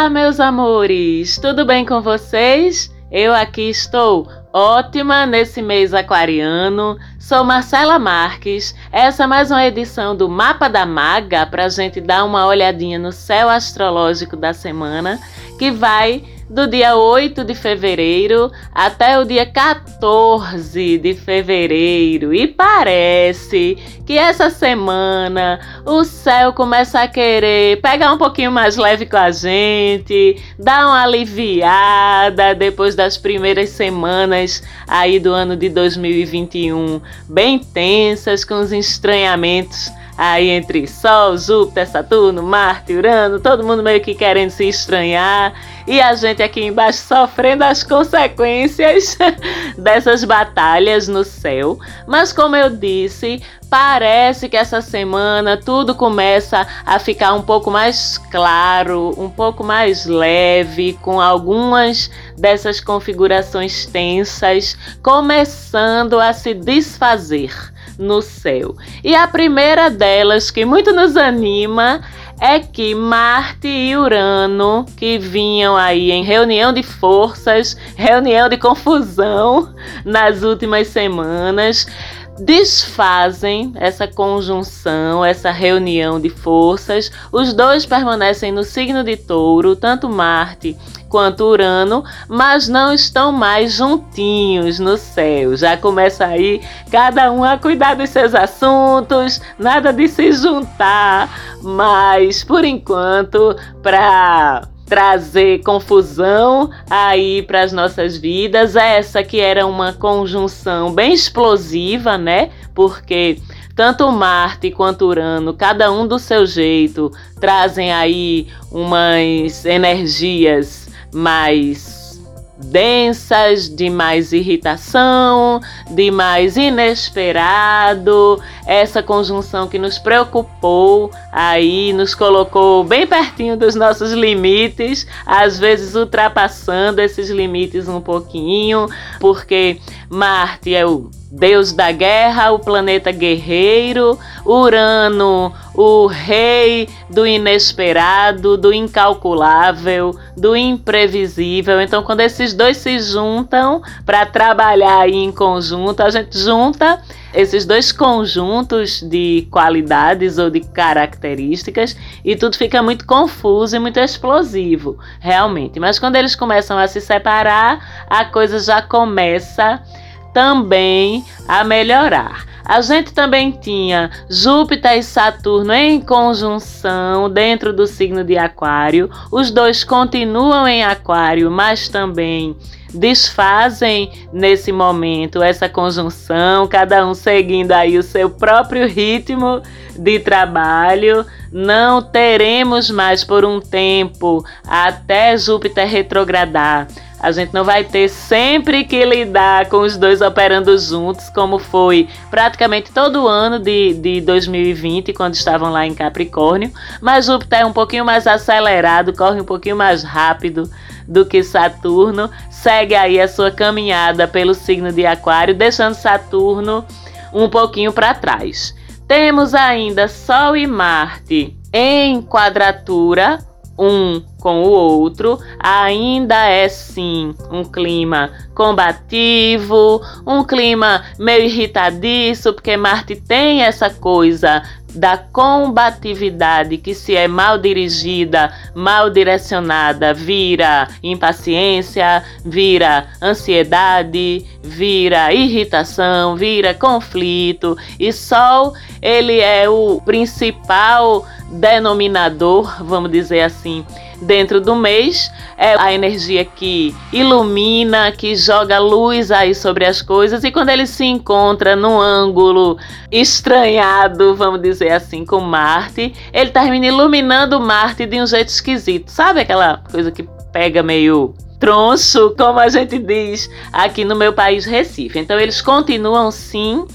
Olá, meus amores! Tudo bem com vocês? Eu aqui estou ótima nesse mês aquariano. Sou Marcela Marques. Essa é mais uma edição do Mapa da Maga para a gente dar uma olhadinha no céu astrológico da semana que vai do dia 8 de fevereiro até o dia 14 de fevereiro. E parece que essa semana o céu começa a querer pegar um pouquinho mais leve com a gente, dar uma aliviada depois das primeiras semanas aí do ano de 2021 bem tensas com os estranhamentos aí entre Sol, Júpiter, Saturno, Marte, Urano, todo mundo meio que querendo se estranhar e a gente aqui embaixo sofrendo as consequências dessas batalhas no céu. Mas como eu disse, parece que essa semana tudo começa a ficar um pouco mais claro, um pouco mais leve, com algumas dessas configurações tensas começando a se desfazer no céu. E a primeira delas, que muito nos anima, é que Marte e Urano, que vinham aí em reunião de forças, reunião de confusão nas últimas semanas, desfazem essa conjunção, essa reunião de forças. Os dois permanecem no signo de Touro, tanto Marte quanto Urano, mas não estão mais juntinhos no céu. Já começa aí cada um a cuidar dos seus assuntos, nada de se juntar, mas por enquanto, para trazer confusão aí para as nossas vidas. Essa que era uma conjunção bem explosiva, né? Porque tanto Marte quanto Urano, cada um do seu jeito, trazem aí umas energias mais densas, de mais irritação, de mais inesperado. Essa conjunção que nos preocupou, aí nos colocou bem pertinho dos nossos limites, às vezes ultrapassando esses limites um pouquinho, porque Marte é o deus da guerra, o planeta guerreiro, Urano, o rei do inesperado, do incalculável, do imprevisível. Então, quando esses dois se juntam para trabalhar em conjunto, a gente junta esses dois conjuntos de qualidades ou de características e tudo fica muito confuso e muito explosivo, realmente. Mas quando eles começam a se separar, a coisa já começa também a melhorar. A gente também tinha Júpiter e Saturno em conjunção dentro do signo de Aquário. Os dois continuam em Aquário, mas também desfazem nesse momento essa conjunção, cada um seguindo aí o seu próprio ritmo de trabalho. Não teremos mais por um tempo até Júpiter retrogradar a gente não vai ter sempre que lidar com os dois operando juntos, como foi praticamente todo ano de, de 2020, quando estavam lá em Capricórnio. Mas Júpiter é um pouquinho mais acelerado, corre um pouquinho mais rápido do que Saturno. Segue aí a sua caminhada pelo signo de Aquário, deixando Saturno um pouquinho para trás. Temos ainda Sol e Marte em quadratura um com o outro, ainda é sim um clima combativo, um clima meio irritadiço, porque Marte tem essa coisa da combatividade que se é mal dirigida, mal direcionada, vira impaciência, vira ansiedade, vira irritação, vira conflito. E Sol, ele é o principal denominador, vamos dizer assim, dentro do mês. É a energia que ilumina, que joga luz aí sobre as coisas. E quando ele se encontra num ângulo estranhado, vamos dizer assim, com Marte, ele termina iluminando Marte de um jeito esquisito. Sabe aquela coisa que pega meio troncho, como a gente diz aqui no meu país, Recife. Então eles continuam sim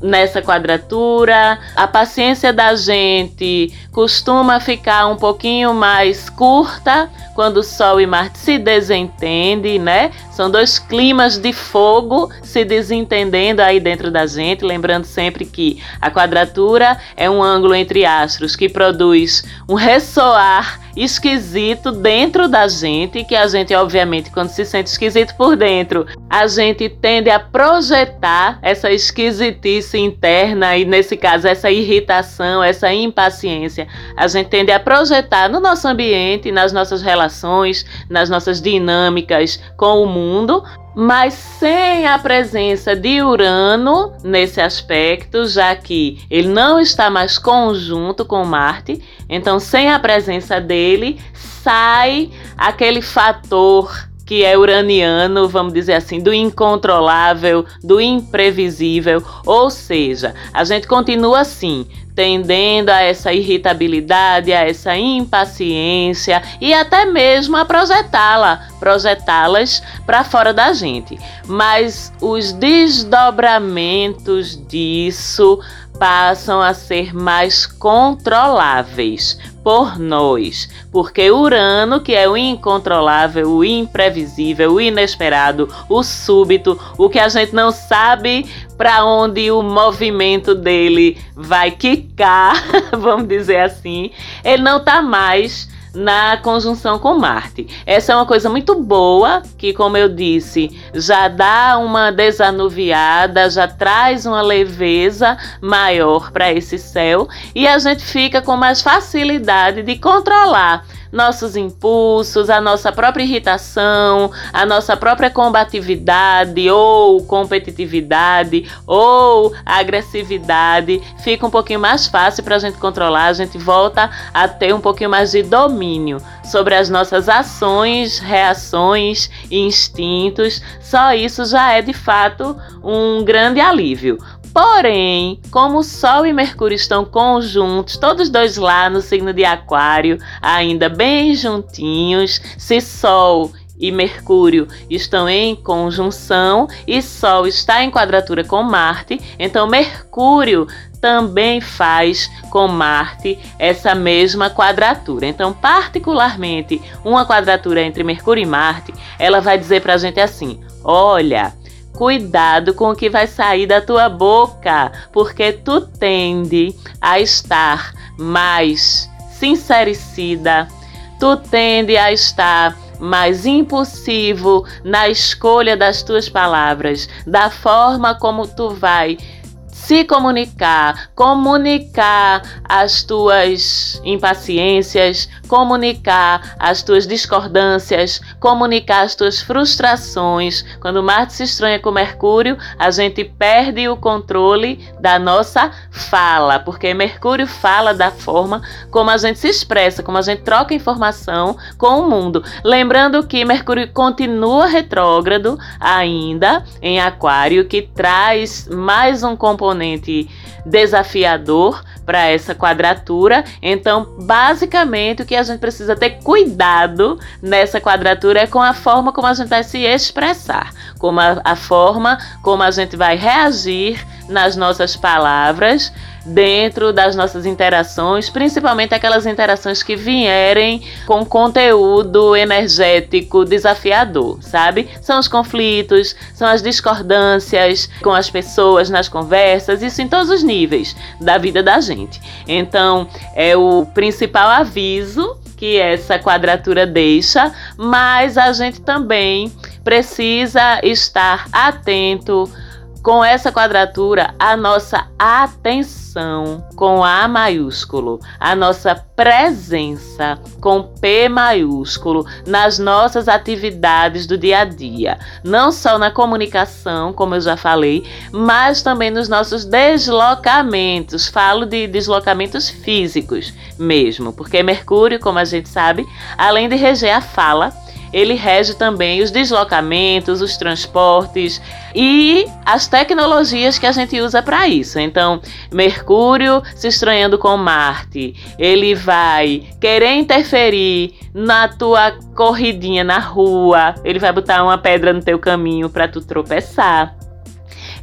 nessa quadratura. A paciência da gente costuma ficar um pouquinho mais curta quando Sol e Marte se desentendem, né? São dois climas de fogo se desentendendo aí dentro da gente, lembrando sempre que a quadratura é um ângulo entre astros que produz um ressoar esquisito dentro da gente, que a gente, obviamente, quando se sente esquisito por dentro, a gente tende a projetar essa esquisitice interna e, nesse caso, essa irritação, essa impaciência. A gente tende a projetar no nosso ambiente, nas nossas relações, nas nossas dinâmicas com o mundo, mas sem a presença de Urano nesse aspecto, já que ele não está mais conjunto com Marte, então sem a presença dele sai aquele fator que é uraniano, vamos dizer assim, do incontrolável, do imprevisível, ou seja, a gente continua assim, tendendo a essa irritabilidade, a essa impaciência e até mesmo a projetá-la, projetá-las para fora da gente. Mas os desdobramentos disso passam a ser mais controláveis por nós, porque Urano, que é o incontrolável, o imprevisível, o inesperado, o súbito, o que a gente não sabe para onde o movimento dele vai quicar, vamos dizer assim, ele não está mais na conjunção com Marte. Essa é uma coisa muito boa, que, como eu disse, já dá uma desanuviada, já traz uma leveza maior para esse céu e a gente fica com mais facilidade de controlar nossos impulsos, a nossa própria irritação, a nossa própria combatividade ou competitividade ou agressividade, fica um pouquinho mais fácil para a gente controlar, a gente volta a ter um pouquinho mais de domínio sobre as nossas ações, reações e instintos. Só isso já é de fato um grande alívio. Porém, como Sol e Mercúrio estão conjuntos, todos dois lá no signo de Aquário, ainda bem juntinhos, se Sol e Mercúrio estão em conjunção e Sol está em quadratura com Marte, então Mercúrio também faz com Marte essa mesma quadratura. Então, particularmente, uma quadratura entre Mercúrio e Marte, ela vai dizer para a gente assim: olha Cuidado com o que vai sair da tua boca, porque tu tende a estar mais sincericida, tu tende a estar mais impulsivo na escolha das tuas palavras, da forma como tu vai se comunicar, comunicar as tuas impaciências, comunicar as tuas discordâncias, comunicar as tuas frustrações. Quando Marte se estranha com Mercúrio, a gente perde o controle da nossa fala, porque Mercúrio fala da forma como a gente se expressa, como a gente troca informação com o mundo. Lembrando que Mercúrio continua retrógrado ainda em Aquário, que traz mais um componente componente desafiador para essa quadratura. Então, basicamente, o que a gente precisa ter cuidado nessa quadratura é com a forma como a gente vai se expressar, como a, a forma como a gente vai reagir nas nossas palavras dentro das nossas interações, principalmente aquelas interações que vierem com conteúdo energético desafiador, sabe? São os conflitos, são as discordâncias com as pessoas nas conversas, isso em todos os níveis da vida da gente. Então, é o principal aviso que essa quadratura deixa, mas a gente também precisa estar atento com essa quadratura, a nossa atenção com A maiúsculo, a nossa presença com P maiúsculo nas nossas atividades do dia a dia, não só na comunicação, como eu já falei, mas também nos nossos deslocamentos. Falo de deslocamentos físicos mesmo, porque Mercúrio, como a gente sabe, além de reger a fala, ele rege também os deslocamentos, os transportes e as tecnologias que a gente usa para isso. Então, Mercúrio se estranhando com Marte, ele vai querer interferir na tua corridinha na rua, ele vai botar uma pedra no teu caminho para tu tropeçar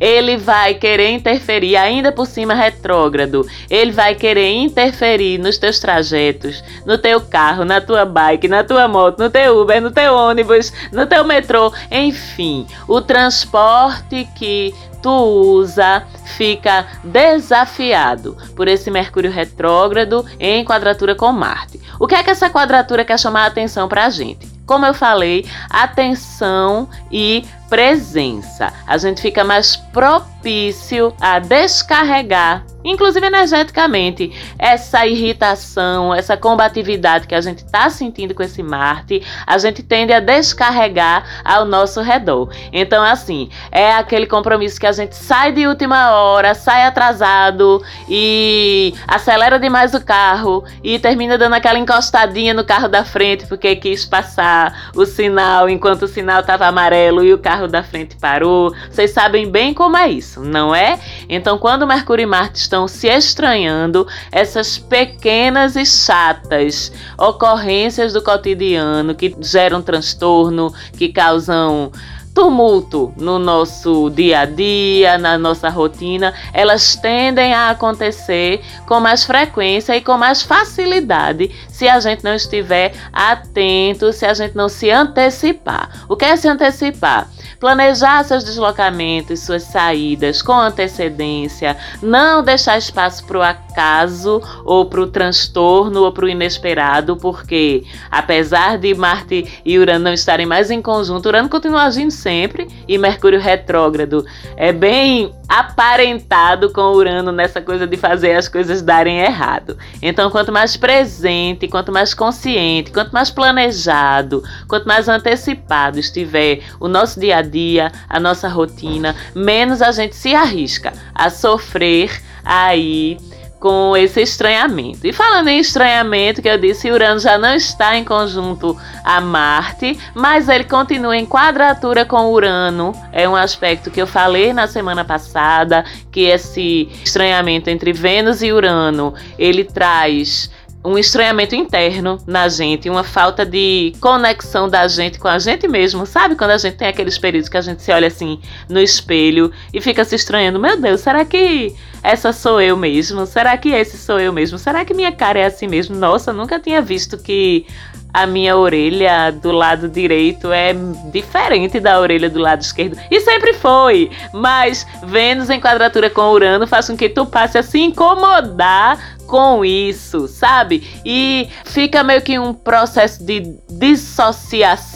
ele vai querer interferir, ainda por cima retrógrado, ele vai querer interferir nos teus trajetos, no teu carro, na tua bike, na tua moto, no teu Uber, no teu ônibus, no teu metrô, enfim, o transporte que tu usa fica desafiado por esse Mercúrio retrógrado em quadratura com Marte. O que é que essa quadratura quer chamar a atenção para a gente? Como eu falei, atenção e presença. A gente fica mais propício a descarregar inclusive energeticamente, essa irritação, essa combatividade que a gente está sentindo com esse Marte, a gente tende a descarregar ao nosso redor. Então, assim, é aquele compromisso que a gente sai de última hora, sai atrasado e acelera demais o carro e termina dando aquela encostadinha no carro da frente porque quis passar o sinal enquanto o sinal estava amarelo e o carro da frente parou. Vocês sabem bem como é isso, não é? Então, quando Mercúrio e Marte estão se estranhando essas pequenas e chatas ocorrências do cotidiano que geram transtorno, que causam tumulto no nosso dia a dia, na nossa rotina, elas tendem a acontecer com mais frequência e com mais facilidade se a gente não estiver atento, se a gente não se antecipar. O que é se antecipar? Planejar seus deslocamentos, suas saídas com antecedência, não deixar espaço para o acaso ou para o transtorno ou para o inesperado, porque apesar de Marte e Urano não estarem mais em conjunto, Urano continua agindo sempre e Mercúrio retrógrado é bem aparentado com Urano nessa coisa de fazer as coisas darem errado. Então, quanto mais presente, quanto mais consciente, quanto mais planejado, quanto mais antecipado estiver o nosso dia a dia, a nossa rotina, menos a gente se arrisca a sofrer aí com esse estranhamento. E falando em estranhamento, que eu disse, Urano já não está em conjunto a Marte, mas ele continua em quadratura com Urano. É um aspecto que eu falei na semana passada, que esse estranhamento entre Vênus e Urano, ele traz um estranhamento interno na gente, uma falta de conexão da gente com a gente mesmo. Sabe quando a gente tem aqueles períodos que a gente se olha assim no espelho e fica se estranhando? Meu Deus, será que essa sou eu mesmo? Será que esse sou eu mesmo? Será que minha cara é assim mesmo? Nossa, nunca tinha visto que a minha orelha do lado direito é diferente da orelha do lado esquerdo. E sempre foi. Mas Vênus em quadratura com Urano faz com que tu passe a se incomodar com isso, sabe? E fica meio que um processo de dissociação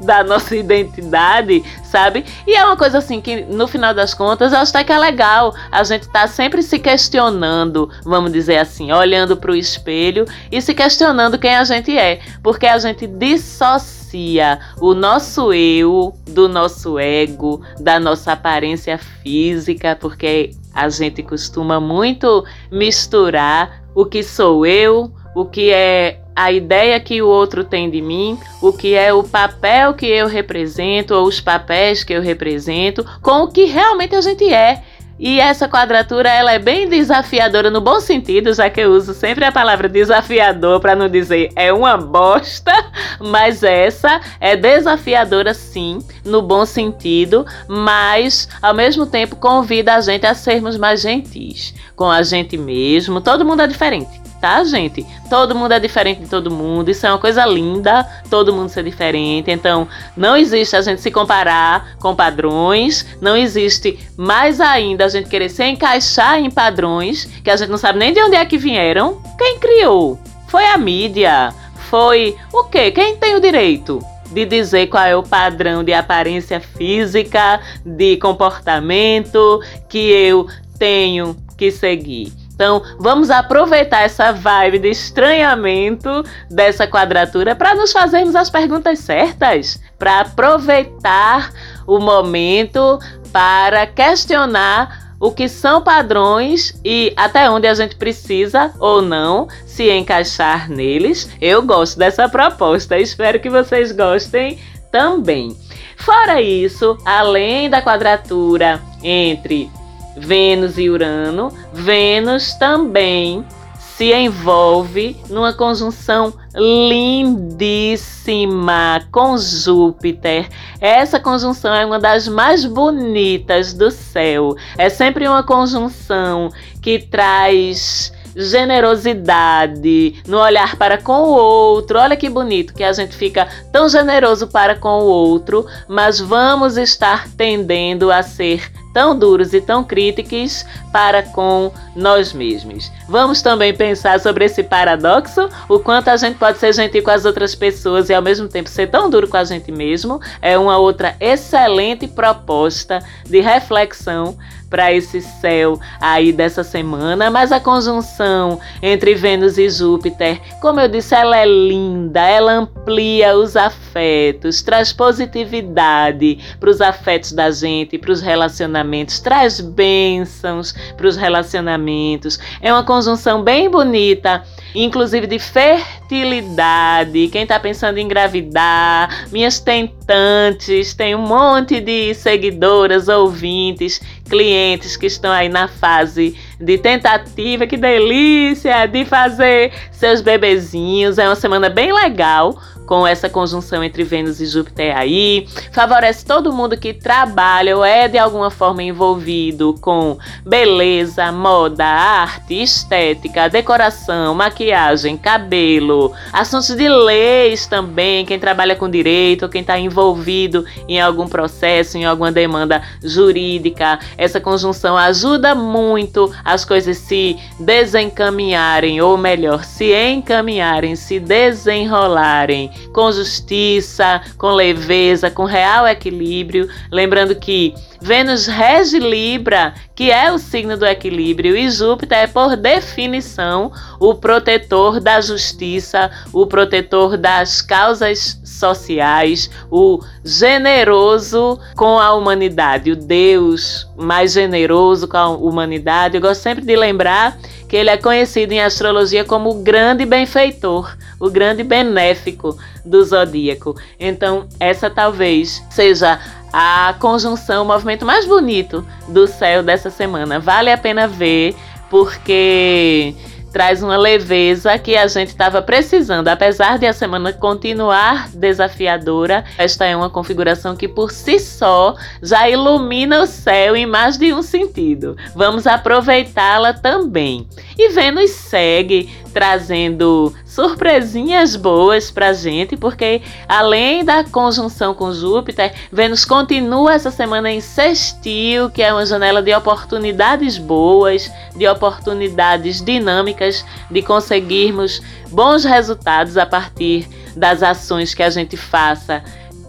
da nossa identidade, sabe? E é uma coisa assim que no final das contas eu acho até que é legal a gente tá sempre se questionando, vamos dizer assim, olhando para o espelho e se questionando quem a gente é, porque a gente dissocia o nosso eu do nosso ego, da nossa aparência física, porque a gente costuma muito misturar o que sou eu, o que é a ideia que o outro tem de mim, o que é o papel que eu represento ou os papéis que eu represento, com o que realmente a gente é. E essa quadratura ela é bem desafiadora no bom sentido, já que eu uso sempre a palavra desafiador para não dizer é uma bosta, mas essa é desafiadora sim, no bom sentido, mas ao mesmo tempo convida a gente a sermos mais gentis com a gente mesmo. Todo mundo é diferente tá, gente? Todo mundo é diferente de todo mundo, isso é uma coisa linda, todo mundo ser diferente. Então, não existe a gente se comparar com padrões, não existe mais ainda a gente querer se encaixar em padrões que a gente não sabe nem de onde é que vieram. Quem criou? Foi a mídia? Foi o quê? Quem tem o direito? de dizer qual é o padrão de aparência física, de comportamento que eu tenho que seguir. Então, vamos aproveitar essa vibe de estranhamento dessa quadratura para nos fazermos as perguntas certas, para aproveitar o momento para questionar o que são padrões e até onde a gente precisa ou não se encaixar neles. Eu gosto dessa proposta, espero que vocês gostem também. Fora isso, além da quadratura entre Vênus e Urano, Vênus também se envolve numa conjunção lindíssima com Júpiter. Essa conjunção é uma das mais bonitas do céu. É sempre uma conjunção que traz generosidade no olhar para com o outro. Olha que bonito que a gente fica tão generoso para com o outro, mas vamos estar tendendo a ser tão duros e tão críticos para com nós mesmos. Vamos também pensar sobre esse paradoxo, o quanto a gente pode ser gentil com as outras pessoas e ao mesmo tempo ser tão duro com a gente mesmo. É uma outra excelente proposta de reflexão para esse céu aí dessa semana, mas a conjunção entre Vênus e Júpiter, como eu disse, ela é linda, ela amplia os afetos, traz positividade para os afetos da gente, para os relacionamentos, traz bênçãos para os relacionamentos. É uma conjunção bem bonita inclusive de fertilidade. Quem está pensando em engravidar, minhas tentantes, tem um monte de seguidoras, ouvintes, clientes que estão aí na fase de tentativa, que delícia de fazer seus bebezinhos. É uma semana bem legal com essa conjunção entre Vênus e Júpiter aí. Favorece todo mundo que trabalha ou é de alguma forma envolvido com beleza, moda, arte, estética, decoração, maquiagem, cabelo, assuntos de leis também, quem trabalha com direito, quem está envolvido em algum processo, em alguma demanda jurídica. Essa conjunção ajuda muito as coisas se desencaminharem, ou melhor, se encaminharem, se desenrolarem com justiça, com leveza, com real equilíbrio. Lembrando que Vênus rege Libra, que é o signo do equilíbrio, e Júpiter é, por definição, o protetor da justiça, o protetor das causas sociais, o generoso com a humanidade, o Deus mais generoso com a humanidade. Eu gosto sempre de lembrar que ele é conhecido em astrologia como o grande benfeitor, o grande benéfico do zodíaco. Então, essa talvez seja a conjunção, o movimento mais bonito do céu dessa semana. Vale a pena ver, porque traz uma leveza que a gente estava precisando. Apesar de a semana continuar desafiadora, esta é uma configuração que por si só já ilumina o céu em mais de um sentido. Vamos aproveitá-la também. E Vênus segue trazendo surpresinhas boas pra gente, porque além da conjunção com Júpiter, Vênus continua essa semana em sextil, que é uma janela de oportunidades boas, de oportunidades dinâmicas de conseguirmos bons resultados a partir das ações que a gente faça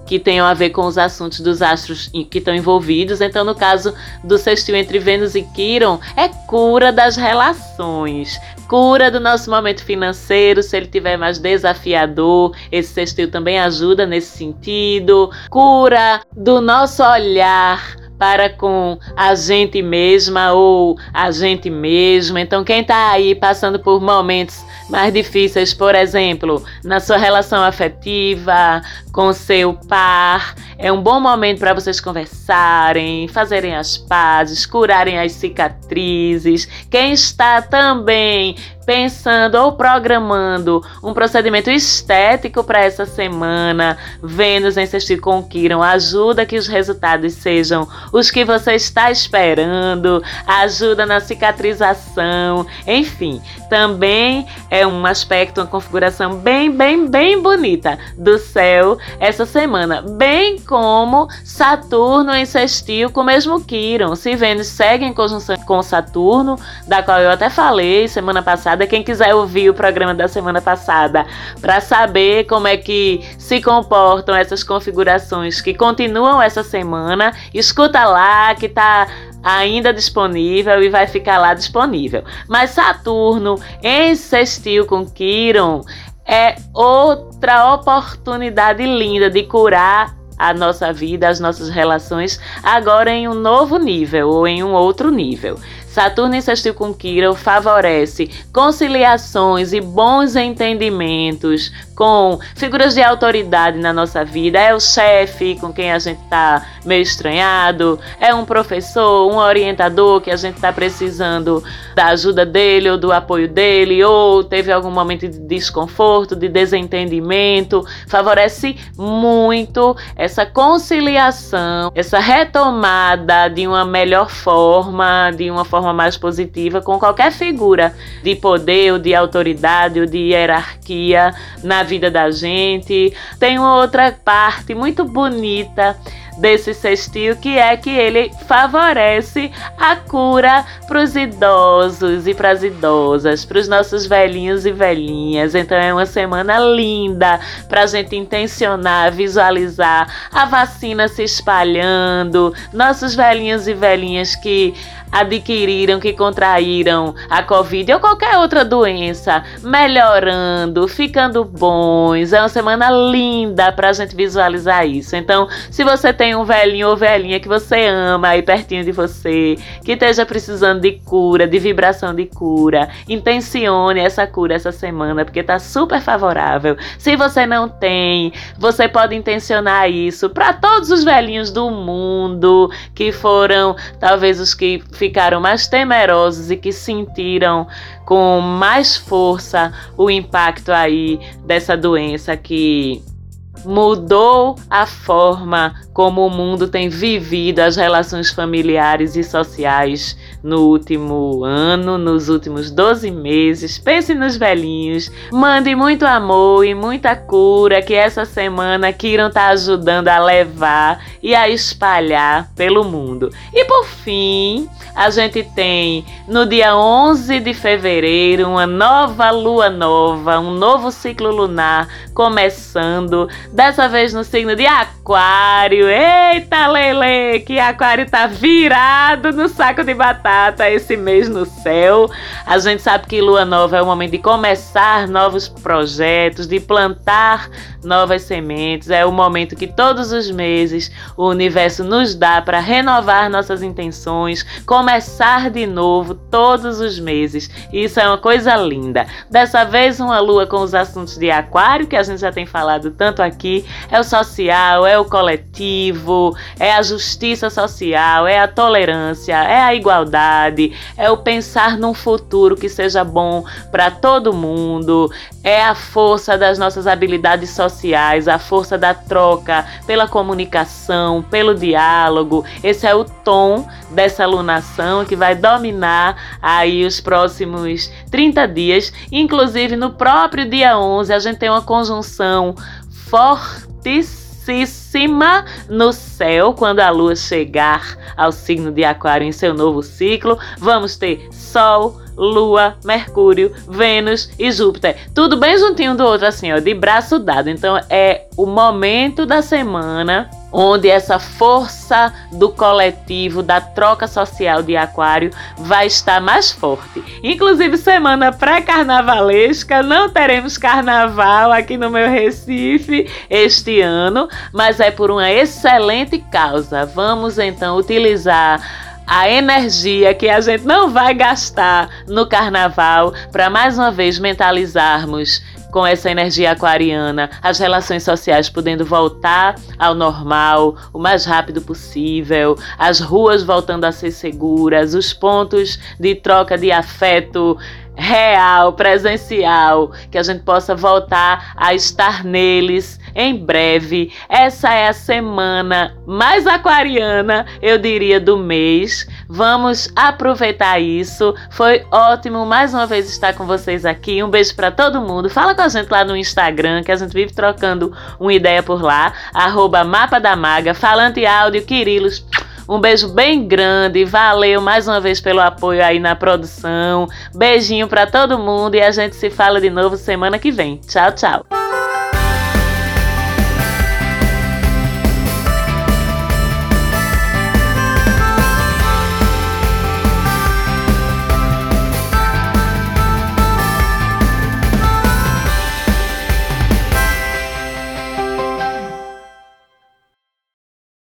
que tenham a ver com os assuntos dos astros que estão envolvidos. Então, no caso do sextil entre Vênus e Quiron, é cura das relações, cura do nosso momento financeiro, se ele tiver mais desafiador, esse sextil também ajuda nesse sentido. Cura do nosso olhar para com a gente mesma ou a gente mesmo. Então, quem está aí passando por momentos mais difíceis, por exemplo, na sua relação afetiva, com seu par, é um bom momento para vocês conversarem, fazerem as pazes, curarem as cicatrizes. Quem está também pensando ou programando um procedimento estético para essa semana, Vênus em sextil com Quiron ajuda que os resultados sejam os que você está esperando, ajuda na cicatrização, enfim, também é um aspecto, uma configuração bem, bem, bem bonita do céu essa semana, bem como Saturno em sextil com o mesmo Quiron. Se Vênus segue em conjunção com Saturno, da qual eu até falei semana passada, quem quiser ouvir o programa da semana passada para saber como é que se comportam essas configurações que continuam essa semana, escuta lá que tá ainda disponível e vai ficar lá disponível. Mas Saturno em sextil com Quiron é outra oportunidade linda de curar a nossa vida, as nossas relações, agora em um novo nível ou em um outro nível. Saturno em sextil com Quirón favorece conciliações e bons entendimentos com figuras de autoridade na nossa vida. É o chefe com quem a gente está meio estranhado, é um professor, um orientador que a gente está precisando da ajuda dele ou do apoio dele, ou teve algum momento de desconforto, de desentendimento. Favorece muito essa conciliação, essa retomada de uma melhor forma, de uma forma forma mais positiva com qualquer figura de poder ou de autoridade ou de hierarquia na vida da gente. Tem uma outra parte muito bonita desse cestil, que é que ele favorece a cura para os idosos e para as idosas, para os nossos velhinhos e velhinhas. Então é uma semana linda para a gente intencionar, visualizar a vacina se espalhando, nossos velhinhos e velhinhas que adquiriram, que contraíram a Covid ou qualquer outra doença, melhorando, ficando bons. É uma semana linda para a gente visualizar isso. Então, se você tem um velhinho ou velhinha que você ama aí pertinho de você, que esteja precisando de cura, de vibração de cura, intencione essa cura essa semana, porque tá super favorável. Se você não tem, você pode intencionar isso para todos os velhinhos do mundo que foram talvez os que ficaram mais temerosos e que sentiram com mais força o impacto aí dessa doença que mudou a forma como o mundo tem vivido as relações familiares e sociais no último ano, nos últimos 12 meses. Pense nos velhinhos. Mande muito amor e muita cura que essa semana Kiran está ajudando a levar e a espalhar pelo mundo. E por fim, a gente tem no dia 11 de fevereiro uma nova lua nova, um novo ciclo lunar começando, dessa vez no signo de Aquário. Eita, Lele, que Aquário tá virado no saco de batata esse mês no céu. A gente sabe que lua nova é o momento de começar novos projetos, de plantar novas sementes. É o momento que todos os meses o universo nos dá para renovar nossas intenções, começar de novo todos os meses. Isso é uma coisa linda. Dessa vez, uma lua com os assuntos de Aquário, que a gente já tem falado tanto aqui: é o social, é o coletivo, é a justiça social, é a tolerância, é a igualdade, é o pensar num futuro que seja bom para todo mundo, é a força das nossas habilidades sociais, a força da troca pela comunicação, pelo diálogo. Esse é o tom dessa alunação que vai dominar aí os próximos 30 dias. Inclusive no próprio dia 11 a gente tem uma conjunção fortíssima no céu quando a lua chegar ao signo de Aquário em seu novo ciclo. Vamos ter Sol, Lua, Mercúrio, Vênus e Júpiter. Tudo bem juntinho do outro, assim, ó, de braço dado. Então é o momento da semana onde essa força do coletivo, da troca social de Aquário vai estar mais forte. Inclusive, semana pré-carnavalesca, não teremos carnaval aqui no meu Recife este ano, mas é por uma excelente causa. Vamos então utilizar a energia que a gente não vai gastar no carnaval para mais uma vez mentalizarmos com essa energia aquariana, as relações sociais podendo voltar ao normal o mais rápido possível, as ruas voltando a ser seguras, os pontos de troca de afeto real, presencial, que a gente possa voltar a estar neles em breve. Essa é a semana mais aquariana, eu diria, do mês. Vamos aproveitar isso. Foi ótimo mais uma vez estar com vocês aqui. Um beijo para todo mundo. Fala com a gente lá no Instagram, que a gente vive trocando uma ideia por lá. Arroba Mapa da Maga, Falante Áudio, Quirilos. Um beijo bem grande, valeu mais uma vez pelo apoio aí na produção. Beijinho para todo mundo e a gente se fala de novo semana que vem. Tchau, tchau.